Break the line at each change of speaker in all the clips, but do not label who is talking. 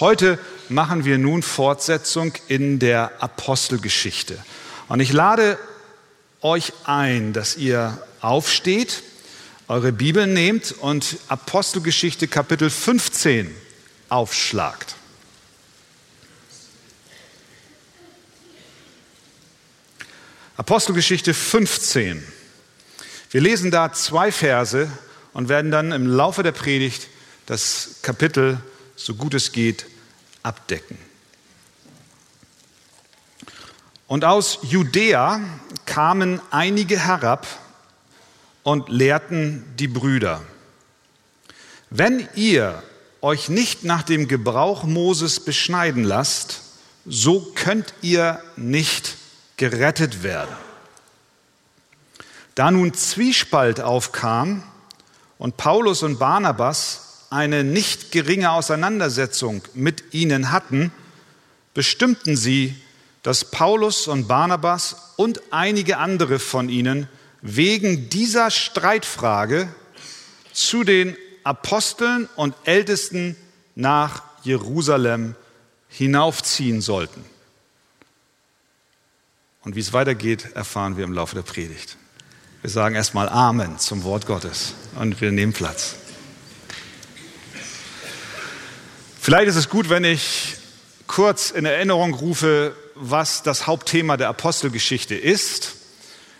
Heute machen wir nun Fortsetzung in der Apostelgeschichte. Und ich lade euch ein, dass ihr aufsteht, eure Bibel nehmt und Apostelgeschichte Kapitel 15 aufschlagt. Apostelgeschichte 15. Wir lesen da zwei Verse und werden dann im Laufe der Predigt das Kapitel so gut es geht, abdecken. Und aus Judäa kamen einige herab und lehrten die Brüder. Wenn ihr euch nicht nach dem Gebrauch Moses beschneiden lasst, so könnt ihr nicht gerettet werden. Da nun Zwiespalt aufkam und Paulus und Barnabas eine nicht geringe Auseinandersetzung mit ihnen hatten, bestimmten sie, dass Paulus und Barnabas und einige andere von ihnen wegen dieser Streitfrage zu den Aposteln und Ältesten nach Jerusalem hinaufziehen sollten. Und wie es weitergeht, erfahren wir im Laufe der Predigt. Wir sagen erstmal Amen zum Wort Gottes und wir nehmen Platz. Vielleicht ist es gut, wenn ich kurz in Erinnerung rufe, was das Hauptthema der Apostelgeschichte ist.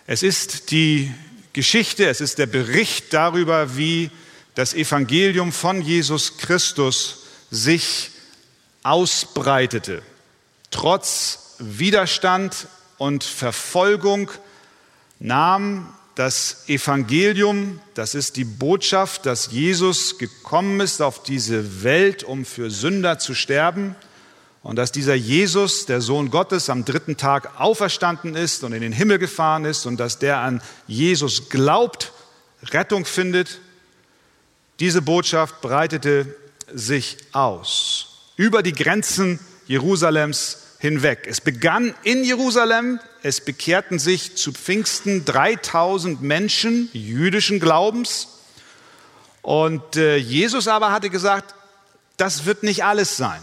Es ist die Geschichte, es ist der Bericht darüber, wie das Evangelium von Jesus Christus sich ausbreitete. Trotz Widerstand und Verfolgung nahm das Evangelium, das ist die Botschaft, dass Jesus gekommen ist auf diese Welt, um für Sünder zu sterben und dass dieser Jesus, der Sohn Gottes, am dritten Tag auferstanden ist und in den Himmel gefahren ist und dass der an Jesus glaubt, Rettung findet. Diese Botschaft breitete sich aus über die Grenzen Jerusalems hinweg. Es begann in Jerusalem, es bekehrten sich zu Pfingsten 3000 Menschen jüdischen Glaubens. Und äh, Jesus aber hatte gesagt, das wird nicht alles sein.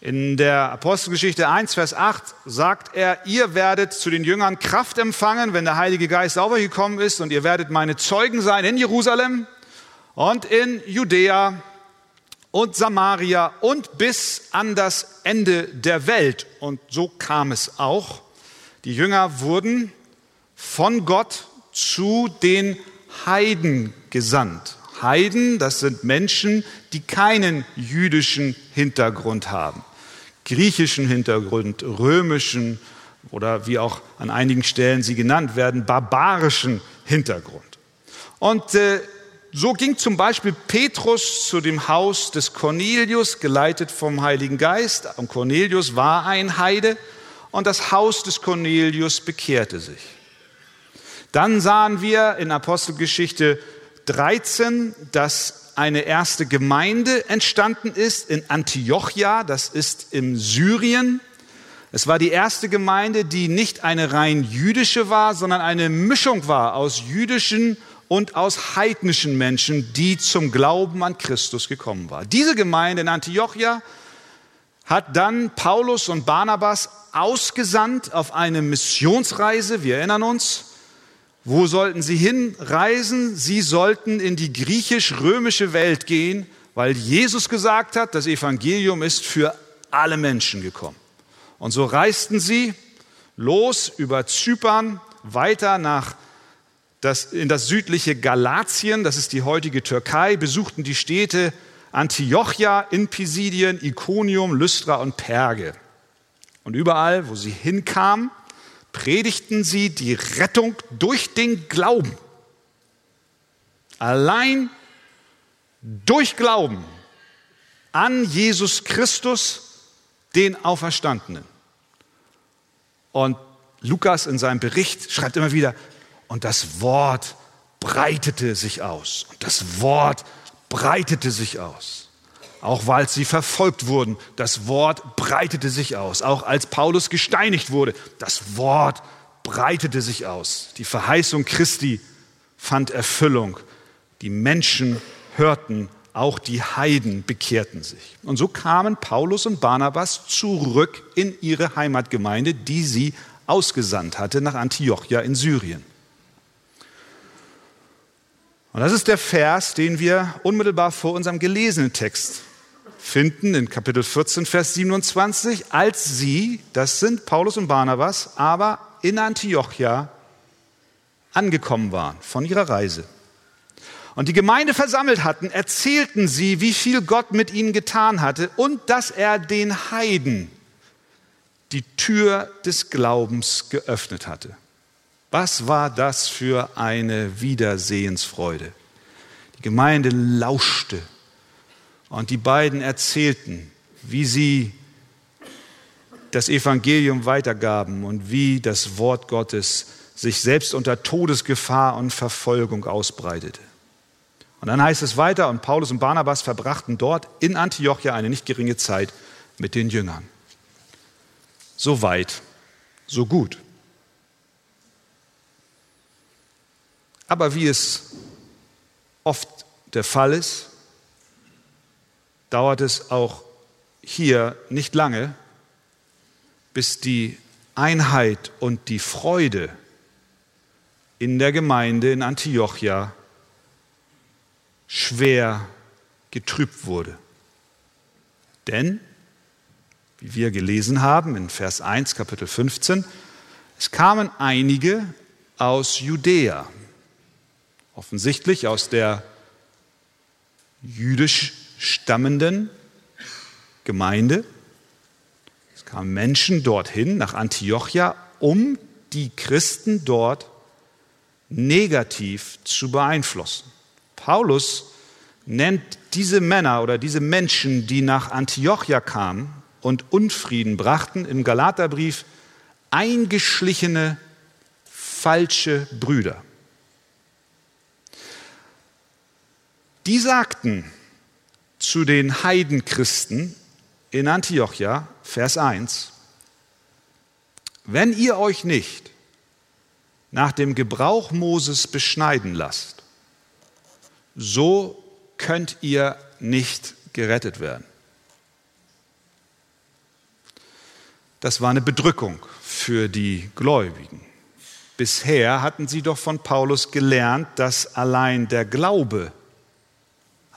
In der Apostelgeschichte 1, Vers 8 sagt er, ihr werdet zu den Jüngern Kraft empfangen, wenn der Heilige Geist sauber gekommen ist und ihr werdet meine Zeugen sein in Jerusalem und in Judäa und Samaria und bis an das Ende der Welt. Und so kam es auch. Die Jünger wurden von Gott zu den Heiden gesandt. Heiden, das sind Menschen, die keinen jüdischen Hintergrund haben. Griechischen Hintergrund, römischen oder wie auch an einigen Stellen sie genannt werden, barbarischen Hintergrund. Und äh, so ging zum Beispiel Petrus zu dem Haus des Cornelius, geleitet vom Heiligen Geist. Und Cornelius war ein Heide und das Haus des Cornelius bekehrte sich. Dann sahen wir in Apostelgeschichte 13, dass eine erste Gemeinde entstanden ist in Antiochia, das ist im Syrien. Es war die erste Gemeinde, die nicht eine rein jüdische war, sondern eine Mischung war aus jüdischen und aus heidnischen Menschen, die zum Glauben an Christus gekommen waren. Diese Gemeinde in Antiochia hat dann Paulus und Barnabas ausgesandt auf eine Missionsreise. Wir erinnern uns. Wo sollten sie hinreisen? Sie sollten in die griechisch-römische Welt gehen, weil Jesus gesagt hat, das Evangelium ist für alle Menschen gekommen. Und so reisten sie los über Zypern weiter nach das, in das südliche Galatien, das ist die heutige Türkei, besuchten die Städte Antiochia in Pisidien, Iconium, Lystra und Perge. Und überall, wo sie hinkamen, predigten sie die Rettung durch den Glauben. Allein durch Glauben an Jesus Christus, den Auferstandenen. Und Lukas in seinem Bericht schreibt immer wieder, und das Wort breitete sich aus. Und das Wort breitete sich aus. Auch weil sie verfolgt wurden, das Wort breitete sich aus. Auch als Paulus gesteinigt wurde, das Wort breitete sich aus. Die Verheißung Christi fand Erfüllung. Die Menschen hörten auch die Heiden bekehrten sich. Und so kamen Paulus und Barnabas zurück in ihre Heimatgemeinde, die sie ausgesandt hatte nach Antiochia in Syrien. Und das ist der Vers, den wir unmittelbar vor unserem gelesenen Text finden, in Kapitel 14, Vers 27, als sie, das sind Paulus und Barnabas, aber in Antiochia angekommen waren von ihrer Reise und die Gemeinde versammelt hatten, erzählten sie, wie viel Gott mit ihnen getan hatte und dass er den Heiden die Tür des Glaubens geöffnet hatte. Was war das für eine Wiedersehensfreude? Die Gemeinde lauschte und die beiden erzählten, wie sie das Evangelium weitergaben und wie das Wort Gottes sich selbst unter Todesgefahr und Verfolgung ausbreitete. Und dann heißt es weiter, und Paulus und Barnabas verbrachten dort in Antiochia eine nicht geringe Zeit mit den Jüngern. So weit, so gut. Aber wie es oft der Fall ist, dauert es auch hier nicht lange, bis die Einheit und die Freude in der Gemeinde in Antiochia schwer getrübt wurde. Denn, wie wir gelesen haben in Vers 1, Kapitel 15, es kamen einige aus Judäa, offensichtlich aus der jüdisch stammenden Gemeinde. Es kamen Menschen dorthin, nach Antiochia, um die Christen dort negativ zu beeinflussen. Paulus nennt diese Männer oder diese Menschen, die nach Antiochia kamen und Unfrieden brachten, im Galaterbrief eingeschlichene falsche Brüder. Die sagten zu den Heidenchristen in Antiochia, Vers 1, wenn ihr euch nicht nach dem Gebrauch Moses beschneiden lasst, so könnt ihr nicht gerettet werden. Das war eine Bedrückung für die Gläubigen. Bisher hatten sie doch von Paulus gelernt, dass allein der Glaube,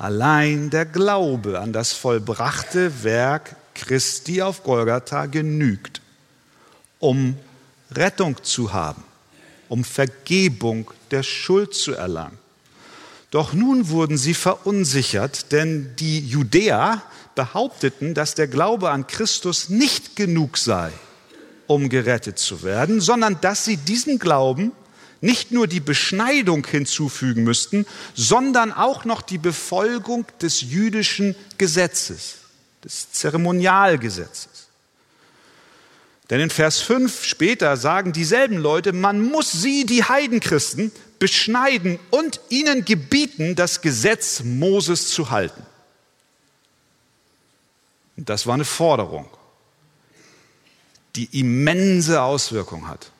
allein der Glaube an das vollbrachte Werk Christi auf Golgatha genügt, um Rettung zu haben, um Vergebung der Schuld zu erlangen. Doch nun wurden sie verunsichert, denn die Judäer behaupteten, dass der Glaube an Christus nicht genug sei, um gerettet zu werden, sondern dass sie diesem Glauben nicht nur die Beschneidung hinzufügen müssten, sondern auch noch die Befolgung des jüdischen Gesetzes, des Zeremonialgesetzes. Denn in Vers 5 später sagen dieselben Leute, man muss sie, die Heidenchristen, beschneiden und ihnen gebieten, das Gesetz Moses zu halten. Das war eine Forderung, die immense Auswirkung hat,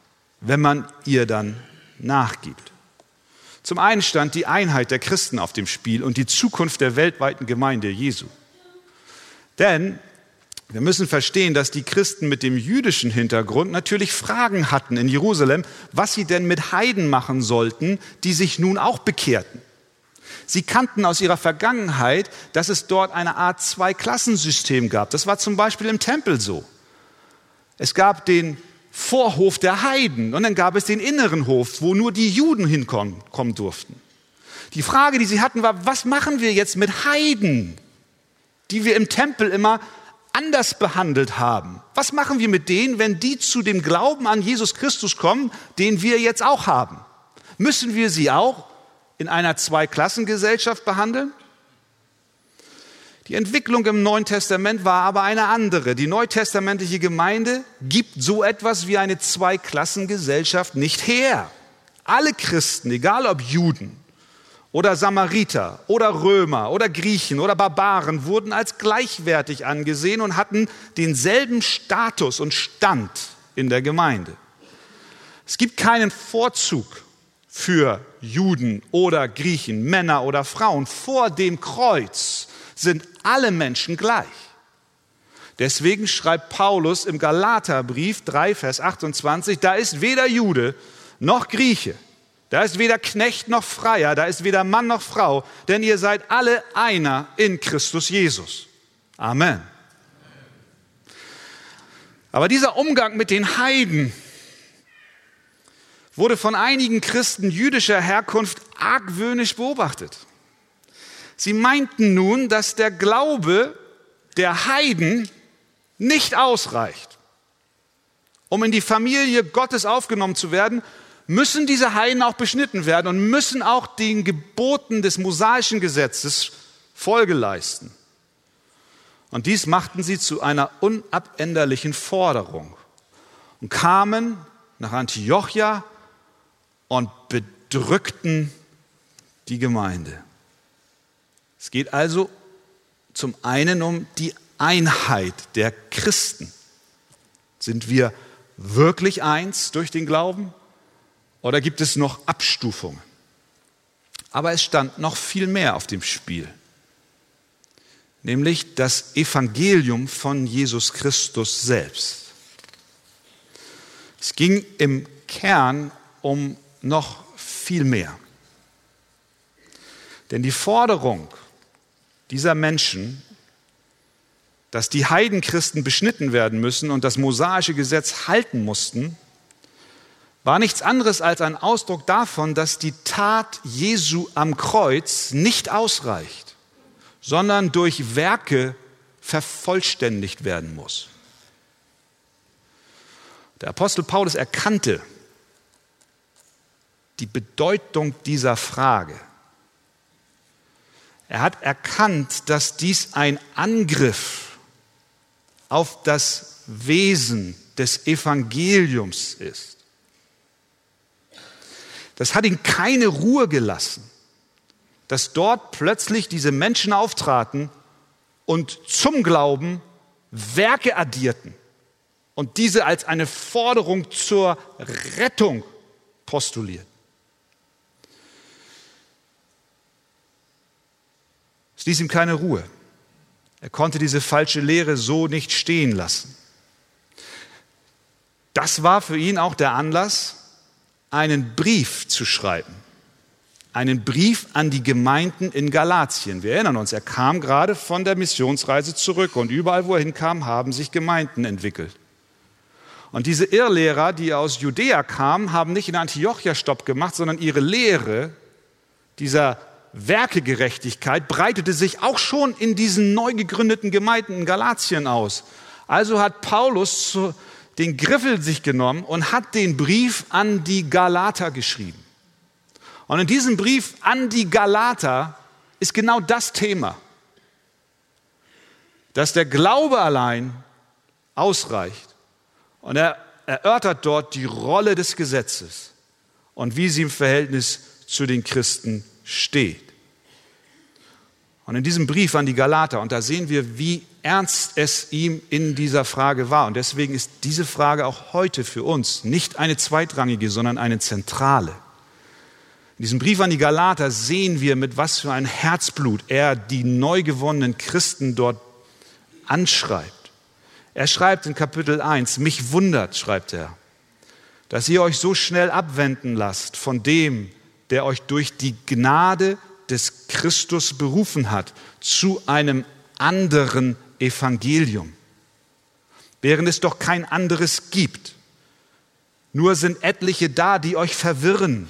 wenn man ihr dann nachgibt. Zum einen stand die Einheit der Christen auf dem Spiel und die Zukunft der weltweiten Gemeinde Jesu. Denn wir müssen verstehen, dass die Christen mit dem jüdischen Hintergrund natürlich Fragen hatten in Jerusalem, was sie denn mit Heiden machen sollten, die sich nun auch bekehrten. Sie kannten aus ihrer Vergangenheit, dass es dort eine Art Zweiklassensystem gab. Das war zum Beispiel im Tempel so. Es gab den Vorhof der Heiden und dann gab es den inneren Hof, wo nur die Juden hinkommen durften. Die Frage, die sie hatten, war, was machen wir jetzt mit Heiden, die wir im Tempel immer anders behandelt haben. Was machen wir mit denen, wenn die zu dem Glauben an Jesus Christus kommen, den wir jetzt auch haben? Müssen wir sie auch in einer Zweiklassengesellschaft behandeln? Die Entwicklung im Neuen Testament war aber eine andere. Die neutestamentliche Gemeinde gibt so etwas wie eine Zweiklassengesellschaft nicht her. Alle Christen, egal ob Juden, oder Samariter oder Römer oder Griechen oder Barbaren wurden als gleichwertig angesehen und hatten denselben Status und Stand in der Gemeinde. Es gibt keinen Vorzug für Juden oder Griechen, Männer oder Frauen. Vor dem Kreuz sind alle Menschen gleich. Deswegen schreibt Paulus im Galaterbrief 3, Vers 28, da ist weder Jude noch Grieche, da ist weder Knecht noch Freier, da ist weder Mann noch Frau, denn ihr seid alle einer in Christus Jesus. Amen. Aber dieser Umgang mit den Heiden wurde von einigen Christen jüdischer Herkunft argwöhnisch beobachtet. Sie meinten nun, dass der Glaube der Heiden nicht ausreicht. Um in die Familie Gottes aufgenommen zu werden, müssen diese Heiden auch beschnitten werden und müssen auch den Geboten des mosaischen Gesetzes Folge leisten. Und dies machten sie zu einer unabänderlichen Forderung und kamen nach Antiochia und bedrückten die Gemeinde. Es geht also zum einen um die Einheit der Christen. Sind wir wirklich eins durch den Glauben oder gibt es noch Abstufungen? Aber es stand noch viel mehr auf dem Spiel, nämlich das Evangelium von Jesus Christus selbst. Es ging im Kern um noch viel mehr. Denn die Forderung dieser Menschen dass die Heidenchristen beschnitten werden müssen und das mosaische Gesetz halten mussten, war nichts anderes als ein Ausdruck davon, dass die Tat Jesu am Kreuz nicht ausreicht, sondern durch Werke vervollständigt werden muss. Der Apostel Paulus erkannte die Bedeutung dieser Frage. Er hat erkannt, dass dies ein Angriff auf das Wesen des Evangeliums ist. Das hat ihn keine Ruhe gelassen, dass dort plötzlich diese Menschen auftraten und zum Glauben Werke addierten und diese als eine Forderung zur Rettung postulierten. Es ließ ihm keine Ruhe. Er konnte diese falsche Lehre so nicht stehen lassen. Das war für ihn auch der Anlass, einen Brief zu schreiben. Einen Brief an die Gemeinden in Galatien. Wir erinnern uns, er kam gerade von der Missionsreise zurück und überall, wo er hinkam, haben sich Gemeinden entwickelt. Und diese Irrlehrer, die aus Judäa kamen, haben nicht in Antiochia Stopp gemacht, sondern ihre Lehre dieser Werkegerechtigkeit breitete sich auch schon in diesen neu gegründeten Gemeinden in Galatien aus. Also hat Paulus den Griffel sich genommen und hat den Brief an die Galater geschrieben. Und in diesem Brief an die Galater ist genau das Thema, dass der Glaube allein ausreicht. Und er erörtert dort die Rolle des Gesetzes und wie sie im Verhältnis zu den Christen steht. Und in diesem Brief an die Galater, und da sehen wir, wie ernst es ihm in dieser Frage war. Und deswegen ist diese Frage auch heute für uns nicht eine zweitrangige, sondern eine zentrale. In diesem Brief an die Galater sehen wir, mit was für ein Herzblut er die neu gewonnenen Christen dort anschreibt. Er schreibt in Kapitel 1, mich wundert, schreibt er, dass ihr euch so schnell abwenden lasst von dem, der euch durch die Gnade des Christus berufen hat zu einem anderen Evangelium, während es doch kein anderes gibt. Nur sind etliche da, die euch verwirren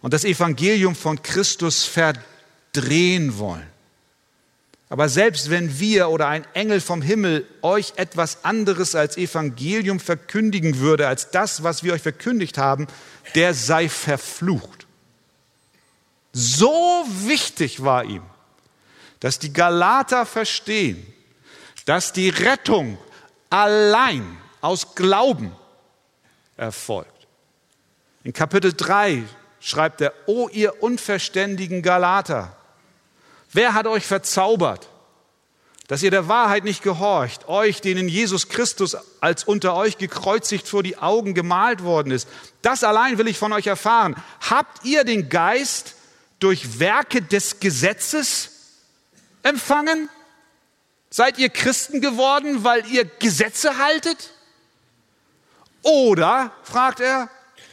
und das Evangelium von Christus verdrehen wollen. Aber selbst wenn wir oder ein Engel vom Himmel euch etwas anderes als Evangelium verkündigen würde, als das, was wir euch verkündigt haben, der sei verflucht. So wichtig war ihm, dass die Galater verstehen, dass die Rettung allein aus Glauben erfolgt. In Kapitel 3 schreibt er, O ihr unverständigen Galater, wer hat euch verzaubert, dass ihr der Wahrheit nicht gehorcht, euch, denen Jesus Christus als unter euch gekreuzigt vor die Augen gemalt worden ist. Das allein will ich von euch erfahren. Habt ihr den Geist durch Werke des Gesetzes empfangen? Seid ihr Christen geworden, weil ihr Gesetze haltet? Oder, fragt er,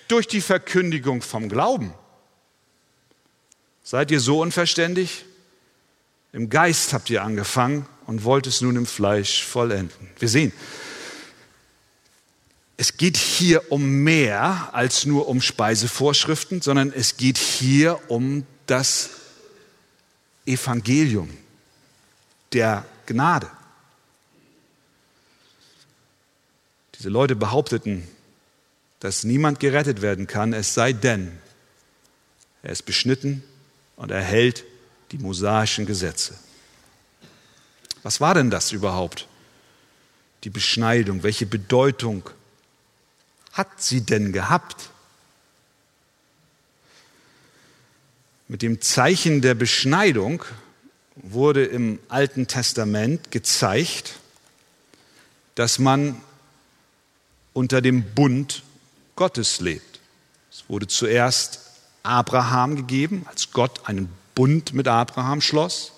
durch die Verkündigung vom Glauben? Seid ihr so unverständig? Im Geist habt ihr angefangen und wollt es nun im Fleisch vollenden. Wir sehen, es geht hier um mehr als nur um Speisevorschriften, sondern es geht hier um das Evangelium der Gnade. Diese Leute behaupteten, dass niemand gerettet werden kann, es sei denn, er ist beschnitten und erhält die mosaischen Gesetze. Was war denn das überhaupt? Die Beschneidung, welche Bedeutung hat sie denn gehabt? Mit dem Zeichen der Beschneidung wurde im Alten Testament gezeigt, dass man unter dem Bund Gottes lebt. Es wurde zuerst Abraham gegeben, als Gott einen Bund mit Abraham schloss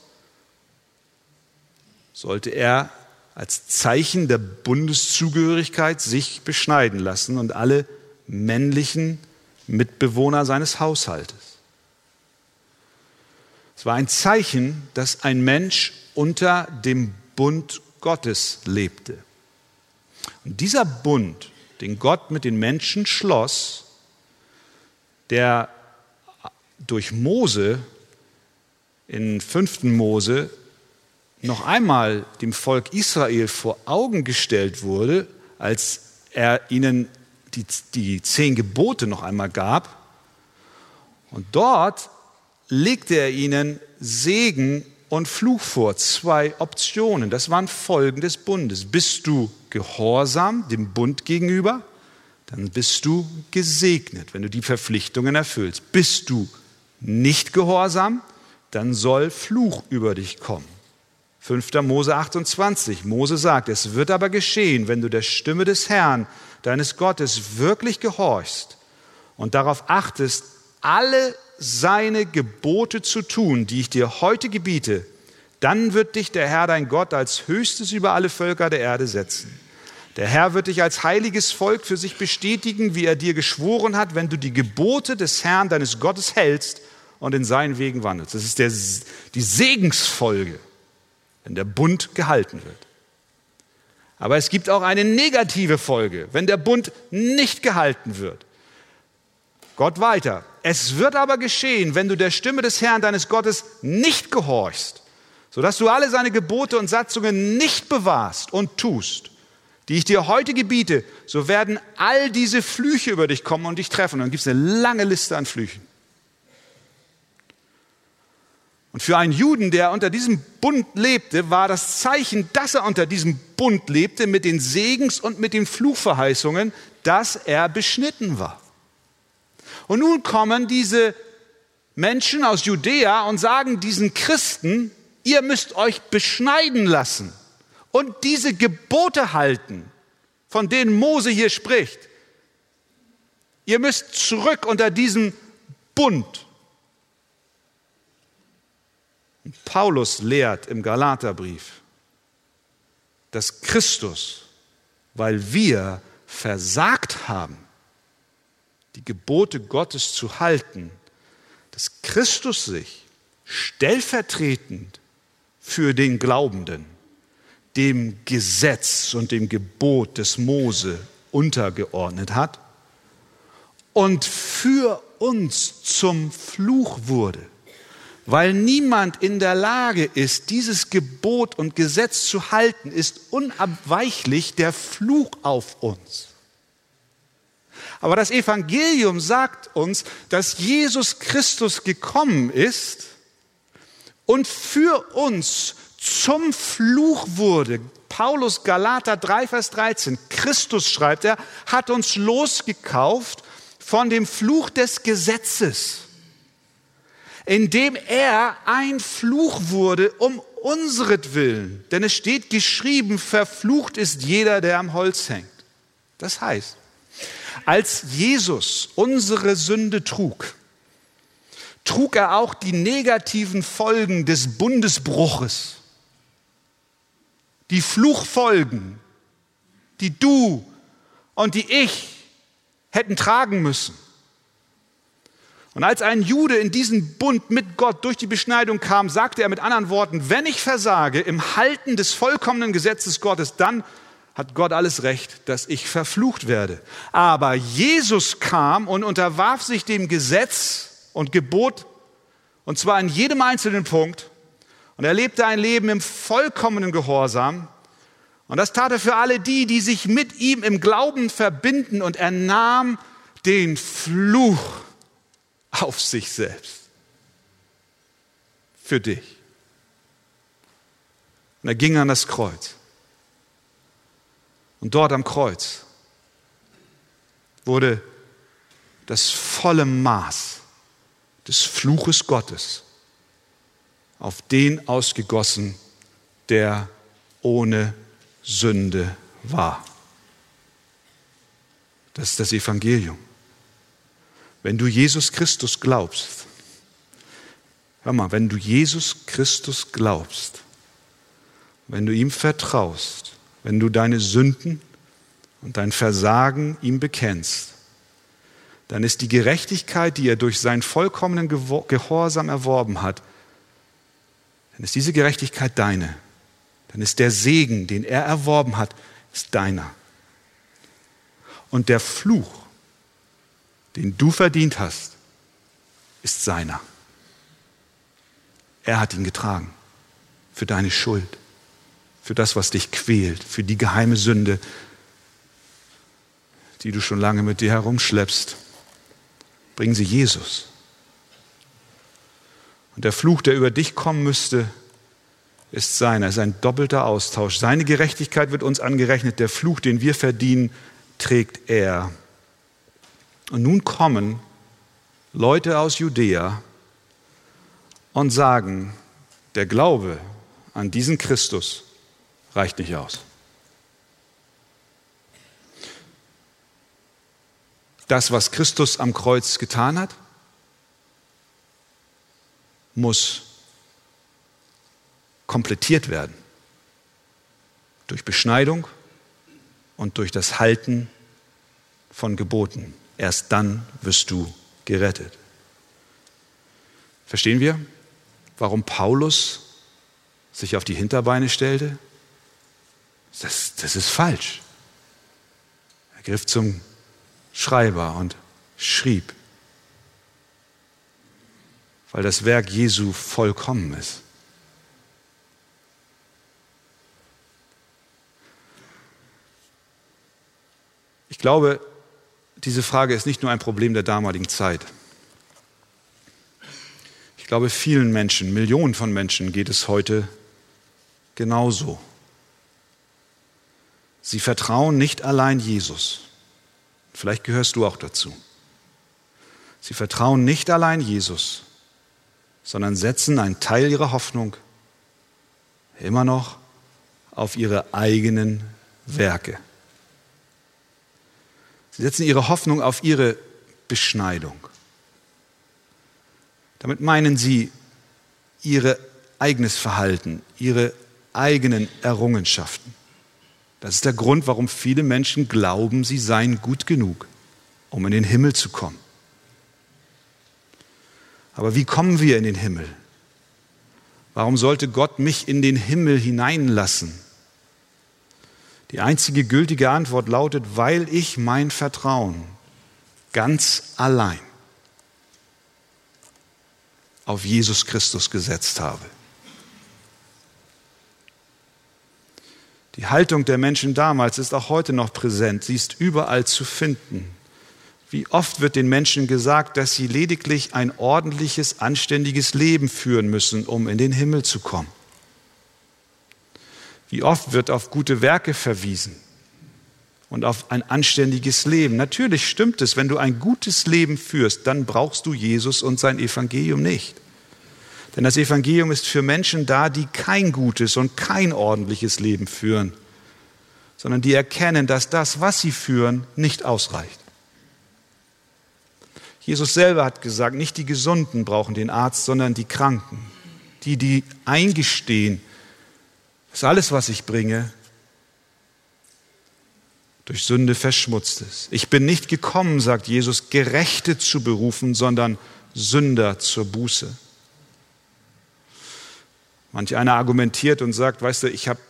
sollte er als Zeichen der Bundeszugehörigkeit sich beschneiden lassen und alle männlichen Mitbewohner seines Haushaltes. Es war ein Zeichen, dass ein Mensch unter dem Bund Gottes lebte. Und dieser Bund, den Gott mit den Menschen schloss, der durch Mose in 5. Mose noch einmal dem Volk Israel vor Augen gestellt wurde, als er ihnen die, die zehn Gebote noch einmal gab. Und dort legte er ihnen Segen und Fluch vor, zwei Optionen. Das waren Folgen des Bundes. Bist du gehorsam dem Bund gegenüber, dann bist du gesegnet, wenn du die Verpflichtungen erfüllst. Bist du nicht gehorsam, dann soll Fluch über dich kommen. 5. Mose 28. Mose sagt, es wird aber geschehen, wenn du der Stimme des Herrn, deines Gottes, wirklich gehorchst und darauf achtest, alle seine Gebote zu tun, die ich dir heute gebiete, dann wird dich der Herr dein Gott als höchstes über alle Völker der Erde setzen. Der Herr wird dich als heiliges Volk für sich bestätigen, wie er dir geschworen hat, wenn du die Gebote des Herrn deines Gottes hältst und in seinen Wegen wandelst. Das ist der, die Segensfolge wenn der Bund gehalten wird. Aber es gibt auch eine negative Folge, wenn der Bund nicht gehalten wird. Gott weiter. Es wird aber geschehen, wenn du der Stimme des Herrn deines Gottes nicht gehorchst, sodass du alle seine Gebote und Satzungen nicht bewahrst und tust, die ich dir heute gebiete, so werden all diese Flüche über dich kommen und dich treffen. Und dann gibt es eine lange Liste an Flüchen. Und für einen Juden, der unter diesem Bund lebte, war das Zeichen, dass er unter diesem Bund lebte, mit den Segens- und mit den Fluchverheißungen, dass er beschnitten war. Und nun kommen diese Menschen aus Judäa und sagen diesen Christen, ihr müsst euch beschneiden lassen und diese Gebote halten, von denen Mose hier spricht. Ihr müsst zurück unter diesen Bund. Paulus lehrt im Galaterbrief, dass Christus, weil wir versagt haben, die Gebote Gottes zu halten, dass Christus sich stellvertretend für den Glaubenden dem Gesetz und dem Gebot des Mose untergeordnet hat und für uns zum Fluch wurde weil niemand in der Lage ist, dieses Gebot und Gesetz zu halten, ist unabweichlich der Fluch auf uns. Aber das Evangelium sagt uns, dass Jesus Christus gekommen ist und für uns zum Fluch wurde. Paulus Galater 3, Vers 13. Christus schreibt er, hat uns losgekauft von dem Fluch des Gesetzes indem er ein Fluch wurde um unseretwillen, denn es steht geschrieben, verflucht ist jeder, der am Holz hängt. Das heißt, als Jesus unsere Sünde trug, trug er auch die negativen Folgen des Bundesbruches, die Fluchfolgen, die du und die ich hätten tragen müssen. Und als ein Jude in diesen Bund mit Gott durch die Beschneidung kam, sagte er mit anderen Worten, wenn ich versage im Halten des vollkommenen Gesetzes Gottes, dann hat Gott alles Recht, dass ich verflucht werde. Aber Jesus kam und unterwarf sich dem Gesetz und Gebot, und zwar in jedem einzelnen Punkt. Und er lebte ein Leben im vollkommenen Gehorsam. Und das tat er für alle die, die sich mit ihm im Glauben verbinden. Und er nahm den Fluch auf sich selbst. Für dich. Und er ging an das Kreuz. Und dort am Kreuz wurde das volle Maß des Fluches Gottes auf den ausgegossen, der ohne Sünde war. Das ist das Evangelium. Wenn du Jesus Christus glaubst, hör mal, wenn du Jesus Christus glaubst, wenn du ihm vertraust, wenn du deine Sünden und dein Versagen ihm bekennst, dann ist die Gerechtigkeit, die er durch seinen vollkommenen Gehorsam erworben hat, dann ist diese Gerechtigkeit deine. Dann ist der Segen, den er erworben hat, ist deiner. Und der Fluch, den du verdient hast, ist seiner. Er hat ihn getragen für deine Schuld, für das, was dich quält, für die geheime Sünde, die du schon lange mit dir herumschleppst. Bring sie Jesus. Und der Fluch, der über dich kommen müsste, ist seiner, ist ein doppelter Austausch. Seine Gerechtigkeit wird uns angerechnet, der Fluch, den wir verdienen, trägt er. Und nun kommen Leute aus Judäa und sagen, der Glaube an diesen Christus reicht nicht aus. Das, was Christus am Kreuz getan hat, muss komplettiert werden durch Beschneidung und durch das Halten von Geboten. Erst dann wirst du gerettet. Verstehen wir, warum Paulus sich auf die Hinterbeine stellte? Das, das ist falsch. Er griff zum Schreiber und schrieb, weil das Werk Jesu vollkommen ist. Ich glaube, diese Frage ist nicht nur ein Problem der damaligen Zeit. Ich glaube, vielen Menschen, Millionen von Menschen geht es heute genauso. Sie vertrauen nicht allein Jesus. Vielleicht gehörst du auch dazu. Sie vertrauen nicht allein Jesus, sondern setzen einen Teil ihrer Hoffnung immer noch auf ihre eigenen Werke. Sie setzen ihre Hoffnung auf ihre Beschneidung. Damit meinen sie ihr eigenes Verhalten, ihre eigenen Errungenschaften. Das ist der Grund, warum viele Menschen glauben, sie seien gut genug, um in den Himmel zu kommen. Aber wie kommen wir in den Himmel? Warum sollte Gott mich in den Himmel hineinlassen? Die einzige gültige Antwort lautet, weil ich mein Vertrauen ganz allein auf Jesus Christus gesetzt habe. Die Haltung der Menschen damals ist auch heute noch präsent. Sie ist überall zu finden. Wie oft wird den Menschen gesagt, dass sie lediglich ein ordentliches, anständiges Leben führen müssen, um in den Himmel zu kommen. Wie oft wird auf gute Werke verwiesen und auf ein anständiges Leben. Natürlich stimmt es, wenn du ein gutes Leben führst, dann brauchst du Jesus und sein Evangelium nicht. Denn das Evangelium ist für Menschen da, die kein gutes und kein ordentliches Leben führen, sondern die erkennen, dass das, was sie führen, nicht ausreicht. Jesus selber hat gesagt, nicht die Gesunden brauchen den Arzt, sondern die Kranken, die, die eingestehen, dass alles, was ich bringe, durch Sünde verschmutzt ist. Ich bin nicht gekommen, sagt Jesus, Gerechte zu berufen, sondern Sünder zur Buße. Manch einer argumentiert und sagt, weißt du, ich habe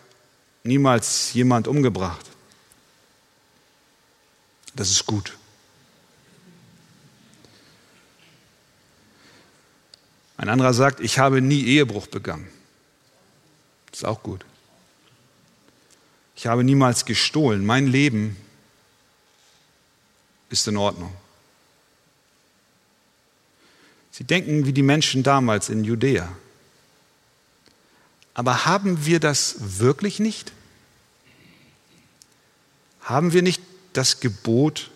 niemals jemand umgebracht. Das ist gut. Ein anderer sagt, ich habe nie Ehebruch begangen. Das ist auch gut. Ich habe niemals gestohlen. Mein Leben ist in Ordnung. Sie denken wie die Menschen damals in Judäa. Aber haben wir das wirklich nicht? Haben wir nicht das Gebot,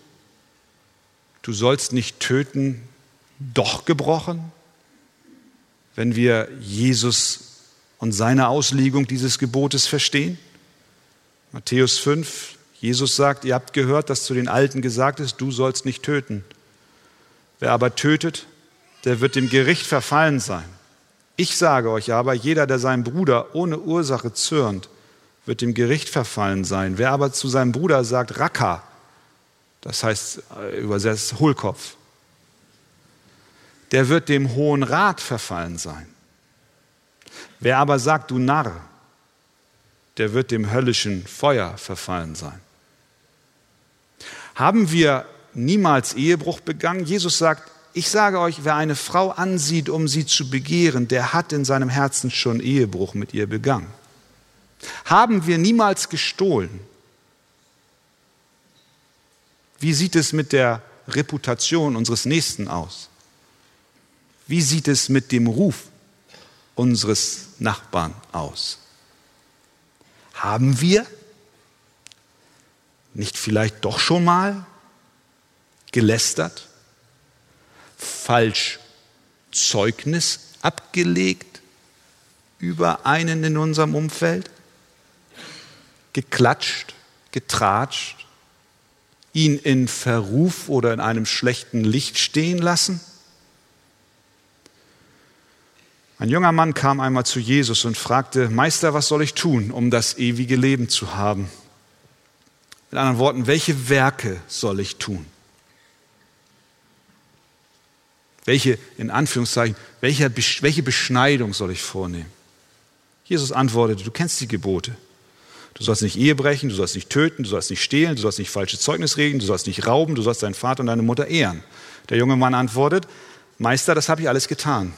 du sollst nicht töten, doch gebrochen? Wenn wir Jesus und seine Auslegung dieses Gebotes verstehen? Matthäus 5, Jesus sagt, ihr habt gehört, dass zu den Alten gesagt ist, du sollst nicht töten. Wer aber tötet, der wird dem Gericht verfallen sein. Ich sage euch aber, jeder, der seinem Bruder ohne Ursache zürnt, wird dem Gericht verfallen sein. Wer aber zu seinem Bruder sagt, Raka, das heißt äh, übersetzt Hohlkopf, der wird dem Hohen Rat verfallen sein. Wer aber sagt, du Narr, der wird dem höllischen Feuer verfallen sein. Haben wir niemals Ehebruch begangen? Jesus sagt, ich sage euch, wer eine Frau ansieht, um sie zu begehren, der hat in seinem Herzen schon Ehebruch mit ihr begangen. Haben wir niemals gestohlen? Wie sieht es mit der Reputation unseres Nächsten aus? Wie sieht es mit dem Ruf unseres Nachbarn aus? Haben wir nicht vielleicht doch schon mal gelästert, falsch Zeugnis abgelegt über einen in unserem Umfeld, geklatscht, getratscht, ihn in Verruf oder in einem schlechten Licht stehen lassen? Ein junger Mann kam einmal zu Jesus und fragte, Meister, was soll ich tun, um das ewige Leben zu haben? Mit anderen Worten, welche Werke soll ich tun? Welche, in Anführungszeichen, welche, Beschneidung soll ich vornehmen? Jesus antwortete, du kennst die Gebote. Du sollst nicht Ehe brechen, du sollst nicht töten, du sollst nicht stehlen, du sollst nicht falsches Zeugnis reden, du sollst nicht rauben, du sollst deinen Vater und deine Mutter ehren. Der junge Mann antwortet, Meister, das habe ich alles getan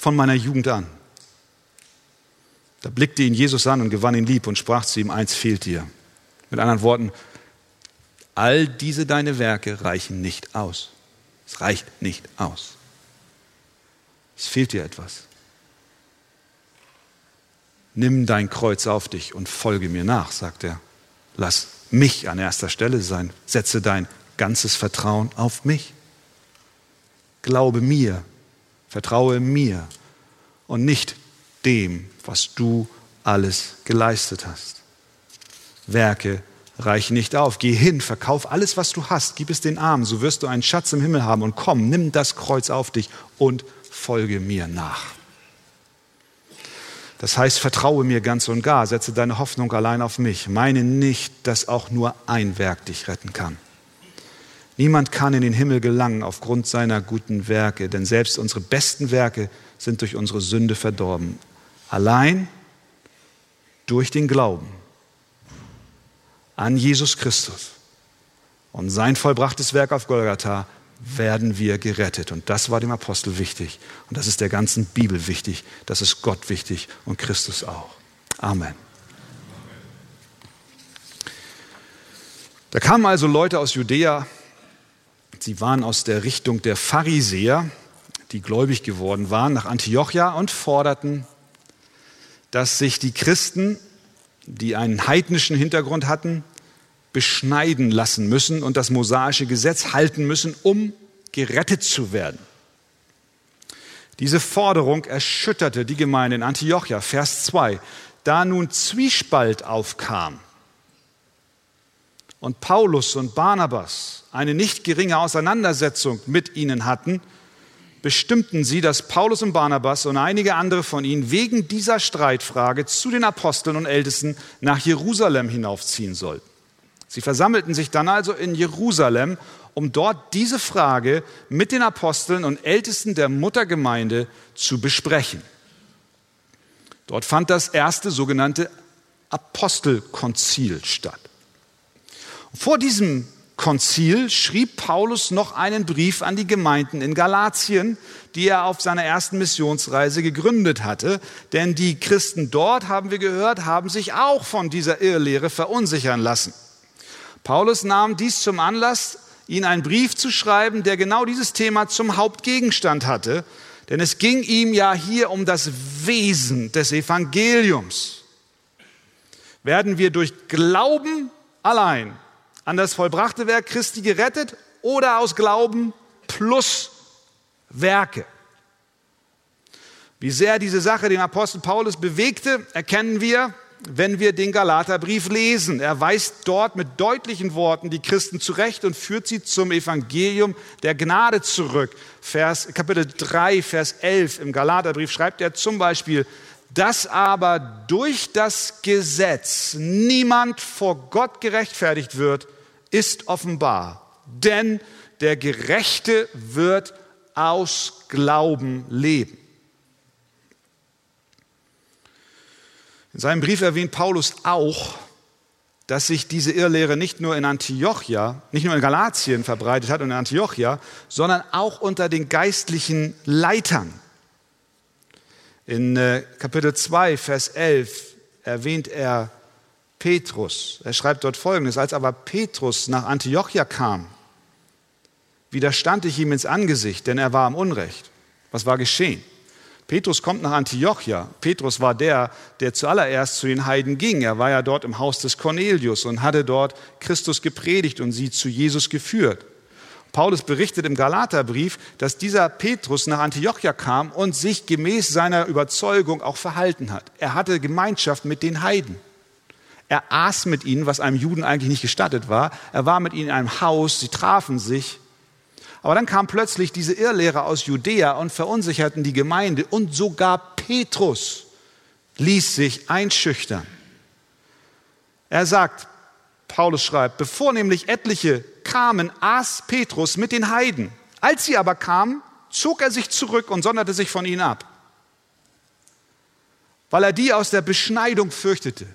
von meiner Jugend an. Da blickte ihn Jesus an und gewann ihn lieb und sprach zu ihm, eins fehlt dir. Mit anderen Worten, all diese deine Werke reichen nicht aus. Es reicht nicht aus. Es fehlt dir etwas. Nimm dein Kreuz auf dich und folge mir nach, sagt er. Lass mich an erster Stelle sein. Setze dein ganzes Vertrauen auf mich. Glaube mir Vertraue mir und nicht dem, was du alles geleistet hast. Werke reichen nicht auf. Geh hin, verkauf alles, was du hast, gib es den Armen, so wirst du einen Schatz im Himmel haben und komm, nimm das Kreuz auf dich und folge mir nach. Das heißt, vertraue mir ganz und gar, setze deine Hoffnung allein auf mich. Meine nicht, dass auch nur ein Werk dich retten kann. Niemand kann in den Himmel gelangen aufgrund seiner guten Werke, denn selbst unsere besten Werke sind durch unsere Sünde verdorben. Allein durch den Glauben an Jesus Christus und sein vollbrachtes Werk auf Golgatha werden wir gerettet. Und das war dem Apostel wichtig. Und das ist der ganzen Bibel wichtig. Das ist Gott wichtig und Christus auch. Amen. Da kamen also Leute aus Judäa Sie waren aus der Richtung der Pharisäer, die gläubig geworden waren, nach Antiochia und forderten, dass sich die Christen, die einen heidnischen Hintergrund hatten, beschneiden lassen müssen und das mosaische Gesetz halten müssen, um gerettet zu werden. Diese Forderung erschütterte die Gemeinde in Antiochia. Vers 2. Da nun Zwiespalt aufkam und Paulus und Barnabas eine nicht geringe Auseinandersetzung mit ihnen hatten, bestimmten sie, dass Paulus und Barnabas und einige andere von ihnen wegen dieser Streitfrage zu den Aposteln und Ältesten nach Jerusalem hinaufziehen sollten. Sie versammelten sich dann also in Jerusalem, um dort diese Frage mit den Aposteln und Ältesten der Muttergemeinde zu besprechen. Dort fand das erste sogenannte Apostelkonzil statt. Vor diesem Konzil schrieb Paulus noch einen Brief an die Gemeinden in Galatien, die er auf seiner ersten Missionsreise gegründet hatte. Denn die Christen dort, haben wir gehört, haben sich auch von dieser Irrlehre verunsichern lassen. Paulus nahm dies zum Anlass, ihnen einen Brief zu schreiben, der genau dieses Thema zum Hauptgegenstand hatte. Denn es ging ihm ja hier um das Wesen des Evangeliums. Werden wir durch Glauben allein an das vollbrachte Werk Christi gerettet oder aus Glauben plus Werke. Wie sehr diese Sache den Apostel Paulus bewegte, erkennen wir, wenn wir den Galaterbrief lesen. Er weist dort mit deutlichen Worten die Christen zurecht und führt sie zum Evangelium der Gnade zurück. Vers, Kapitel 3, Vers 11 im Galaterbrief schreibt er zum Beispiel, dass aber durch das Gesetz niemand vor Gott gerechtfertigt wird, ist offenbar. Denn der Gerechte wird aus Glauben leben. In seinem Brief erwähnt Paulus auch, dass sich diese Irrlehre nicht nur in Antiochia, nicht nur in Galatien verbreitet hat und in Antiochia, sondern auch unter den geistlichen Leitern. In äh, Kapitel 2, Vers 11 erwähnt er Petrus. Er schreibt dort Folgendes, als aber Petrus nach Antiochia kam, widerstand ich ihm ins Angesicht, denn er war im Unrecht. Was war geschehen? Petrus kommt nach Antiochia. Petrus war der, der zuallererst zu den Heiden ging. Er war ja dort im Haus des Cornelius und hatte dort Christus gepredigt und sie zu Jesus geführt. Paulus berichtet im Galaterbrief, dass dieser Petrus nach Antiochia kam und sich gemäß seiner Überzeugung auch verhalten hat. Er hatte Gemeinschaft mit den Heiden. Er aß mit ihnen, was einem Juden eigentlich nicht gestattet war. Er war mit ihnen in einem Haus, sie trafen sich. Aber dann kam plötzlich diese Irrlehrer aus Judäa und verunsicherten die Gemeinde und sogar Petrus ließ sich einschüchtern. Er sagt, Paulus schreibt, bevor nämlich etliche kamen, aß Petrus mit den Heiden. Als sie aber kamen, zog er sich zurück und sonderte sich von ihnen ab, weil er die aus der Beschneidung fürchtete.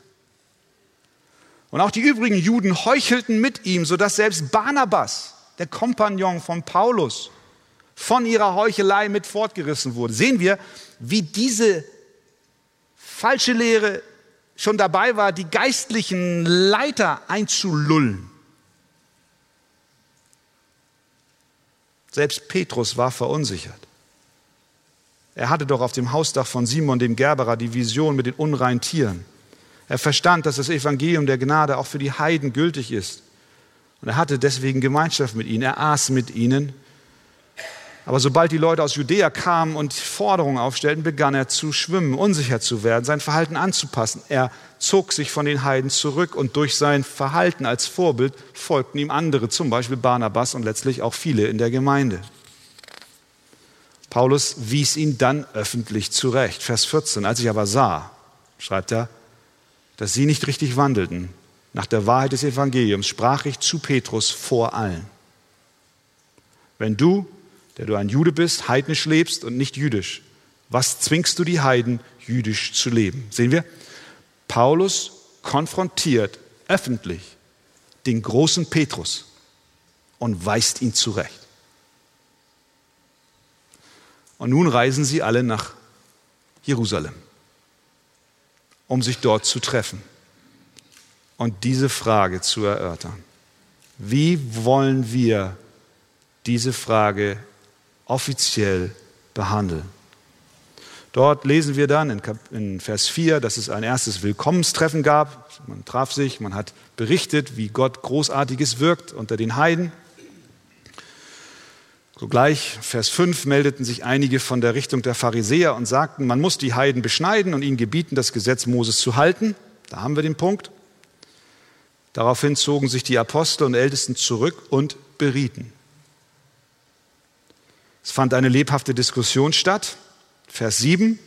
Und auch die übrigen Juden heuchelten mit ihm, sodass selbst Barnabas, der Kompagnon von Paulus, von ihrer Heuchelei mit fortgerissen wurde. Sehen wir, wie diese falsche Lehre schon dabei war, die geistlichen Leiter einzulullen. Selbst Petrus war verunsichert. Er hatte doch auf dem Hausdach von Simon dem Gerberer die Vision mit den unreinen Tieren. Er verstand, dass das Evangelium der Gnade auch für die Heiden gültig ist. Und er hatte deswegen Gemeinschaft mit ihnen. Er aß mit ihnen. Aber sobald die Leute aus Judäa kamen und Forderungen aufstellten, begann er zu schwimmen, unsicher zu werden, sein Verhalten anzupassen. Er zog sich von den Heiden zurück und durch sein Verhalten als Vorbild folgten ihm andere, zum Beispiel Barnabas und letztlich auch viele in der Gemeinde. Paulus wies ihn dann öffentlich zurecht. Vers 14. Als ich aber sah, schreibt er, dass sie nicht richtig wandelten nach der Wahrheit des Evangeliums, sprach ich zu Petrus vor allen. Wenn du, der du ein Jude bist, heidnisch lebst und nicht jüdisch, was zwingst du die Heiden, jüdisch zu leben? Sehen wir? Paulus konfrontiert öffentlich den großen Petrus und weist ihn zurecht. Und nun reisen sie alle nach Jerusalem um sich dort zu treffen und diese Frage zu erörtern. Wie wollen wir diese Frage offiziell behandeln? Dort lesen wir dann in, Vers 4, dass es ein erstes Willkommenstreffen gab. Man traf sich, man hat berichtet, wie Gott Großartiges wirkt unter den Heiden. Sogleich, Vers 5, meldeten sich einige von der Richtung der Pharisäer und sagten, man muss die Heiden beschneiden und ihnen gebieten, das Gesetz Moses zu halten. Da haben wir den Punkt. Daraufhin zogen sich die Apostel und Ältesten zurück und berieten. Es fand eine lebhafte Diskussion statt. Vers 7,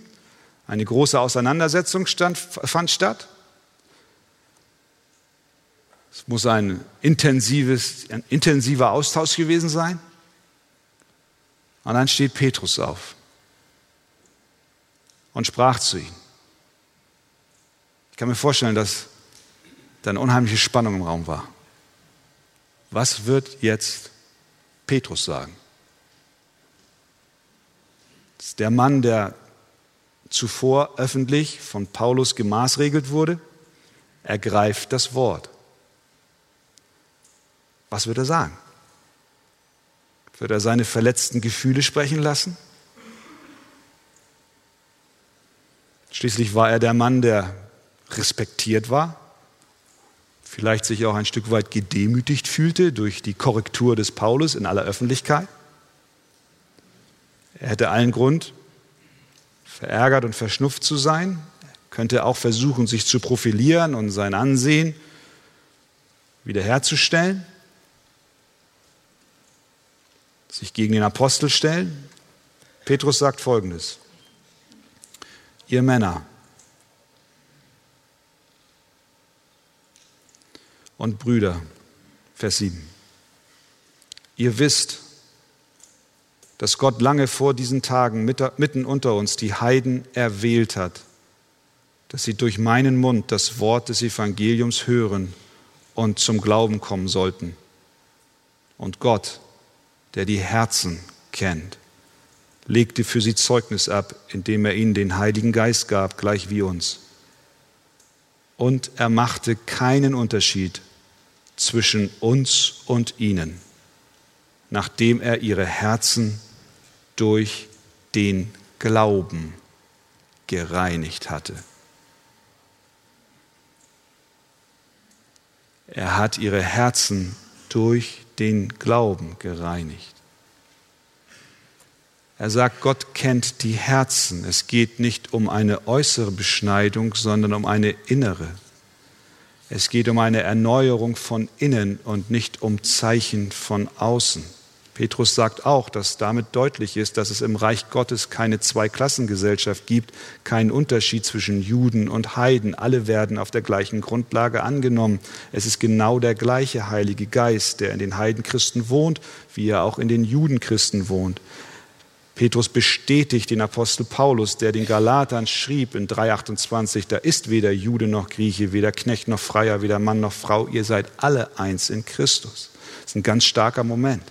eine große Auseinandersetzung stand, fand statt. Es muss ein, intensives, ein intensiver Austausch gewesen sein. Und dann steht Petrus auf und sprach zu ihnen. Ich kann mir vorstellen, dass da eine unheimliche Spannung im Raum war. Was wird jetzt Petrus sagen? Das ist der Mann, der zuvor öffentlich von Paulus gemaßregelt wurde. Er greift das Wort. Was wird er sagen? Wird er seine verletzten Gefühle sprechen lassen? Schließlich war er der Mann, der respektiert war, vielleicht sich auch ein Stück weit gedemütigt fühlte durch die Korrektur des Paulus in aller Öffentlichkeit. Er hätte allen Grund, verärgert und verschnupft zu sein, er könnte auch versuchen, sich zu profilieren und sein Ansehen wiederherzustellen sich gegen den Apostel stellen? Petrus sagt Folgendes. Ihr Männer und Brüder, Vers 7. Ihr wisst, dass Gott lange vor diesen Tagen mitten unter uns die Heiden erwählt hat, dass sie durch meinen Mund das Wort des Evangeliums hören und zum Glauben kommen sollten. Und Gott der die Herzen kennt, legte für sie Zeugnis ab, indem er ihnen den Heiligen Geist gab, gleich wie uns. Und er machte keinen Unterschied zwischen uns und ihnen, nachdem er ihre Herzen durch den Glauben gereinigt hatte. Er hat ihre Herzen durch den Glauben gereinigt. Er sagt, Gott kennt die Herzen. Es geht nicht um eine äußere Beschneidung, sondern um eine innere. Es geht um eine Erneuerung von innen und nicht um Zeichen von außen. Petrus sagt auch, dass damit deutlich ist, dass es im Reich Gottes keine Zweiklassengesellschaft gibt, keinen Unterschied zwischen Juden und Heiden. Alle werden auf der gleichen Grundlage angenommen. Es ist genau der gleiche Heilige Geist, der in den Heidenchristen wohnt, wie er auch in den Judenchristen wohnt. Petrus bestätigt den Apostel Paulus, der den Galatern schrieb in 3,28, da ist weder Jude noch Grieche, weder Knecht noch Freier, weder Mann noch Frau, ihr seid alle eins in Christus. Das ist ein ganz starker Moment.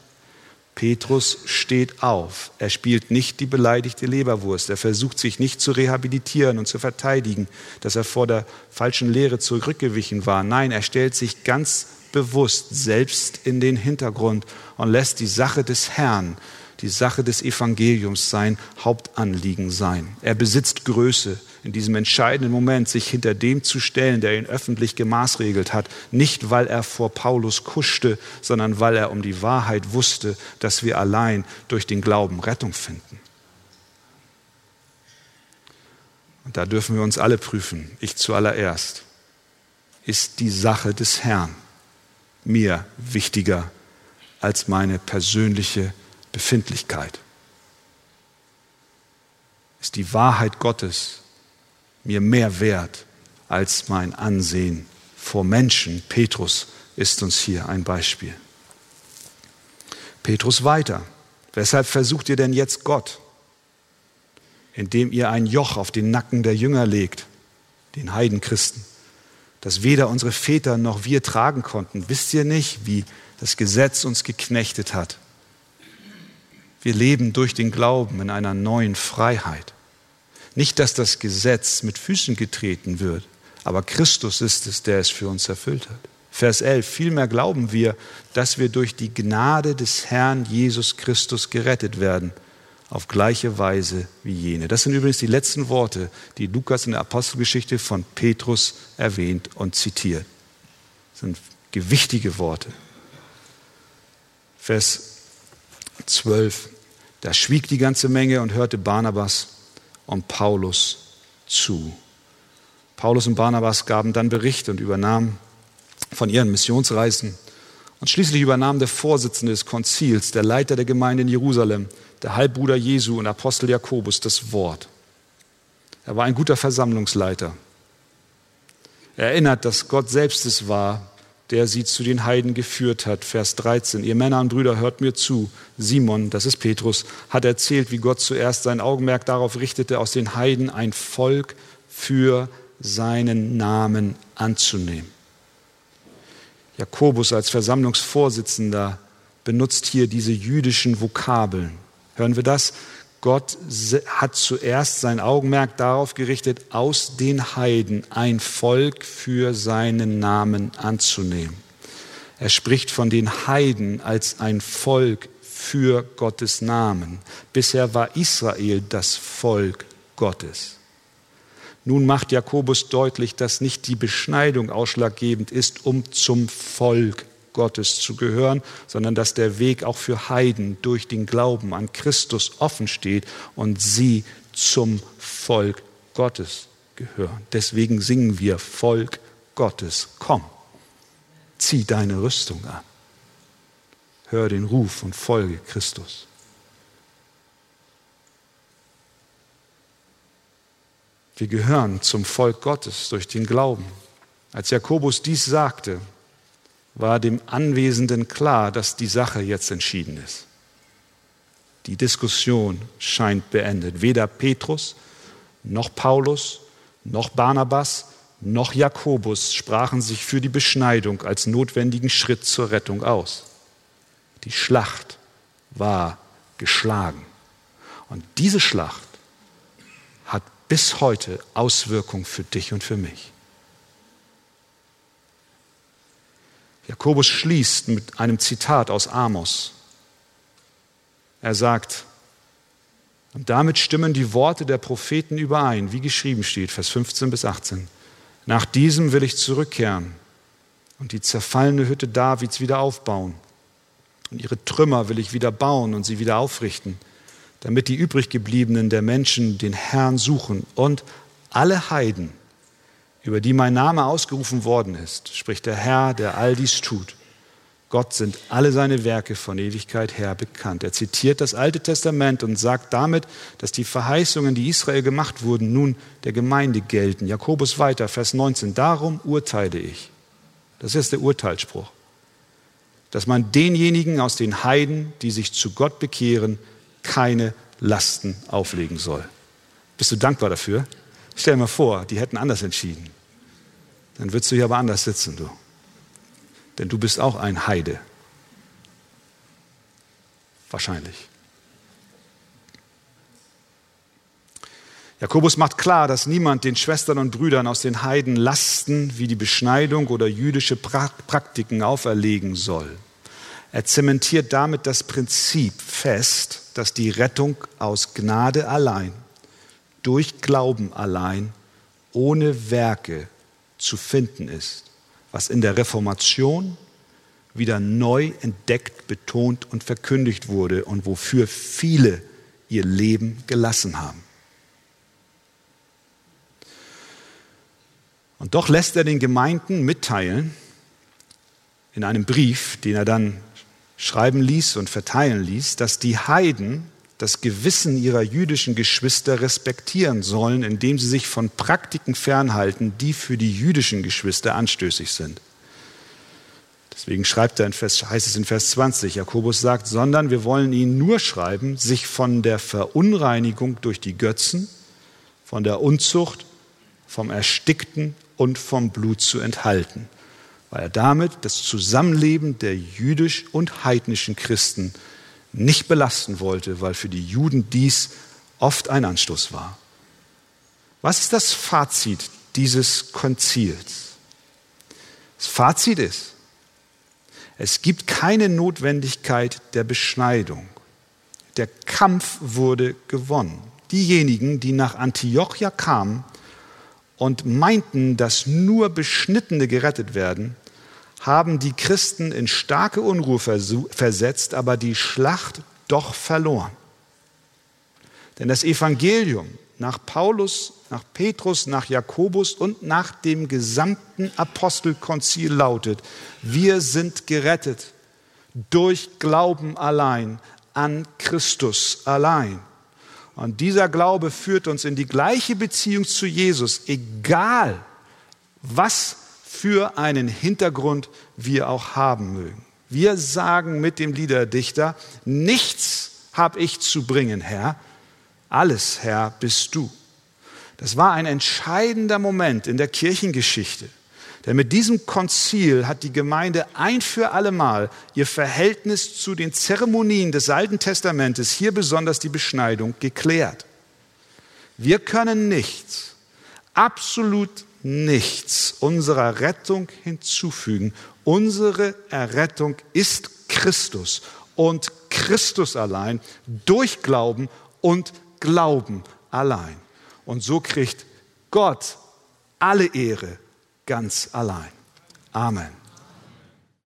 Petrus steht auf. Er spielt nicht die beleidigte Leberwurst. Er versucht sich nicht zu rehabilitieren und zu verteidigen, dass er vor der falschen Lehre zurückgewichen war. Nein, er stellt sich ganz bewusst selbst in den Hintergrund und lässt die Sache des Herrn, die Sache des Evangeliums sein Hauptanliegen sein. Er besitzt Größe, in diesem entscheidenden Moment sich hinter dem zu stellen, der ihn öffentlich gemaßregelt hat, nicht weil er vor Paulus kuschte, sondern weil er um die Wahrheit wusste, dass wir allein durch den Glauben Rettung finden. Und da dürfen wir uns alle prüfen, ich zuallererst. Ist die Sache des Herrn mir wichtiger als meine persönliche Befindlichkeit? Ist die Wahrheit Gottes mir mehr wert als mein Ansehen vor Menschen. Petrus ist uns hier ein Beispiel. Petrus weiter. Weshalb versucht ihr denn jetzt Gott? Indem ihr ein Joch auf den Nacken der Jünger legt, den Heidenchristen, das weder unsere Väter noch wir tragen konnten. Wisst ihr nicht, wie das Gesetz uns geknechtet hat? Wir leben durch den Glauben in einer neuen Freiheit. Nicht, dass das Gesetz mit Füßen getreten wird, aber Christus ist es, der es für uns erfüllt hat. Vers 11, vielmehr glauben wir, dass wir durch die Gnade des Herrn Jesus Christus gerettet werden, auf gleiche Weise wie jene. Das sind übrigens die letzten Worte, die Lukas in der Apostelgeschichte von Petrus erwähnt und zitiert. Das sind gewichtige Worte. Vers 12. Da schwieg die ganze Menge und hörte Barnabas und Paulus zu. Paulus und Barnabas gaben dann Bericht und übernahmen von ihren Missionsreisen. Und schließlich übernahm der Vorsitzende des Konzils, der Leiter der Gemeinde in Jerusalem, der Halbbruder Jesu und Apostel Jakobus das Wort. Er war ein guter Versammlungsleiter. Er erinnert, dass Gott selbst es war, der sie zu den Heiden geführt hat. Vers 13. Ihr Männer und Brüder, hört mir zu. Simon, das ist Petrus, hat erzählt, wie Gott zuerst sein Augenmerk darauf richtete, aus den Heiden ein Volk für seinen Namen anzunehmen. Jakobus als Versammlungsvorsitzender benutzt hier diese jüdischen Vokabeln. Hören wir das? Gott hat zuerst sein Augenmerk darauf gerichtet, aus den Heiden ein Volk für seinen Namen anzunehmen. Er spricht von den Heiden als ein Volk für Gottes Namen. Bisher war Israel das Volk Gottes. Nun macht Jakobus deutlich, dass nicht die Beschneidung ausschlaggebend ist, um zum Volk Gottes zu gehören, sondern dass der Weg auch für Heiden durch den Glauben an Christus offen steht und sie zum Volk Gottes gehören. Deswegen singen wir Volk Gottes, komm, zieh deine Rüstung an, hör den Ruf und folge Christus. Wir gehören zum Volk Gottes durch den Glauben. Als Jakobus dies sagte, war dem Anwesenden klar, dass die Sache jetzt entschieden ist. Die Diskussion scheint beendet. Weder Petrus noch Paulus noch Barnabas noch Jakobus sprachen sich für die Beschneidung als notwendigen Schritt zur Rettung aus. Die Schlacht war geschlagen. Und diese Schlacht bis heute Auswirkungen für dich und für mich. Jakobus schließt mit einem Zitat aus Amos. Er sagt, und damit stimmen die Worte der Propheten überein, wie geschrieben steht, Vers 15 bis 18. Nach diesem will ich zurückkehren und die zerfallene Hütte Davids wieder aufbauen. Und ihre Trümmer will ich wieder bauen und sie wieder aufrichten damit die übriggebliebenen der Menschen den Herrn suchen und alle Heiden, über die mein Name ausgerufen worden ist, spricht der Herr, der all dies tut. Gott sind alle seine Werke von Ewigkeit her bekannt. Er zitiert das Alte Testament und sagt damit, dass die Verheißungen, die Israel gemacht wurden, nun der Gemeinde gelten. Jakobus weiter, Vers 19. Darum urteile ich. Das ist der Urteilsspruch. Dass man denjenigen aus den Heiden, die sich zu Gott bekehren, keine Lasten auflegen soll. Bist du dankbar dafür? Stell dir mal vor, die hätten anders entschieden. Dann würdest du hier aber anders sitzen, du. Denn du bist auch ein Heide. Wahrscheinlich. Jakobus macht klar, dass niemand den Schwestern und Brüdern aus den Heiden Lasten wie die Beschneidung oder jüdische Praktiken auferlegen soll. Er zementiert damit das Prinzip fest, dass die Rettung aus Gnade allein, durch Glauben allein, ohne Werke zu finden ist, was in der Reformation wieder neu entdeckt, betont und verkündigt wurde und wofür viele ihr Leben gelassen haben. Und doch lässt er den Gemeinden mitteilen, in einem Brief, den er dann schreiben ließ und verteilen ließ, dass die Heiden das Gewissen ihrer jüdischen Geschwister respektieren sollen, indem sie sich von Praktiken fernhalten, die für die jüdischen Geschwister anstößig sind. Deswegen schreibt er in Vers, heißt es in Vers 20, Jakobus sagt, sondern wir wollen ihnen nur schreiben, sich von der Verunreinigung durch die Götzen, von der Unzucht, vom Erstickten und vom Blut zu enthalten weil er damit das Zusammenleben der jüdisch und heidnischen Christen nicht belasten wollte, weil für die Juden dies oft ein Anstoß war. Was ist das Fazit dieses Konzils? Das Fazit ist, es gibt keine Notwendigkeit der Beschneidung. Der Kampf wurde gewonnen. Diejenigen, die nach Antiochia kamen, und meinten, dass nur Beschnittene gerettet werden, haben die Christen in starke Unruhe versetzt, aber die Schlacht doch verloren. Denn das Evangelium nach Paulus, nach Petrus, nach Jakobus und nach dem gesamten Apostelkonzil lautet, wir sind gerettet durch Glauben allein an Christus allein. Und dieser Glaube führt uns in die gleiche Beziehung zu Jesus, egal was für einen Hintergrund wir auch haben mögen. Wir sagen mit dem Liederdichter, nichts habe ich zu bringen, Herr, alles, Herr, bist du. Das war ein entscheidender Moment in der Kirchengeschichte. Denn mit diesem Konzil hat die Gemeinde ein für allemal ihr Verhältnis zu den Zeremonien des Alten Testamentes, hier besonders die Beschneidung, geklärt. Wir können nichts, absolut nichts unserer Rettung hinzufügen. Unsere Errettung ist Christus und Christus allein durch Glauben und Glauben allein. Und so kriegt Gott alle Ehre ganz allein. Amen.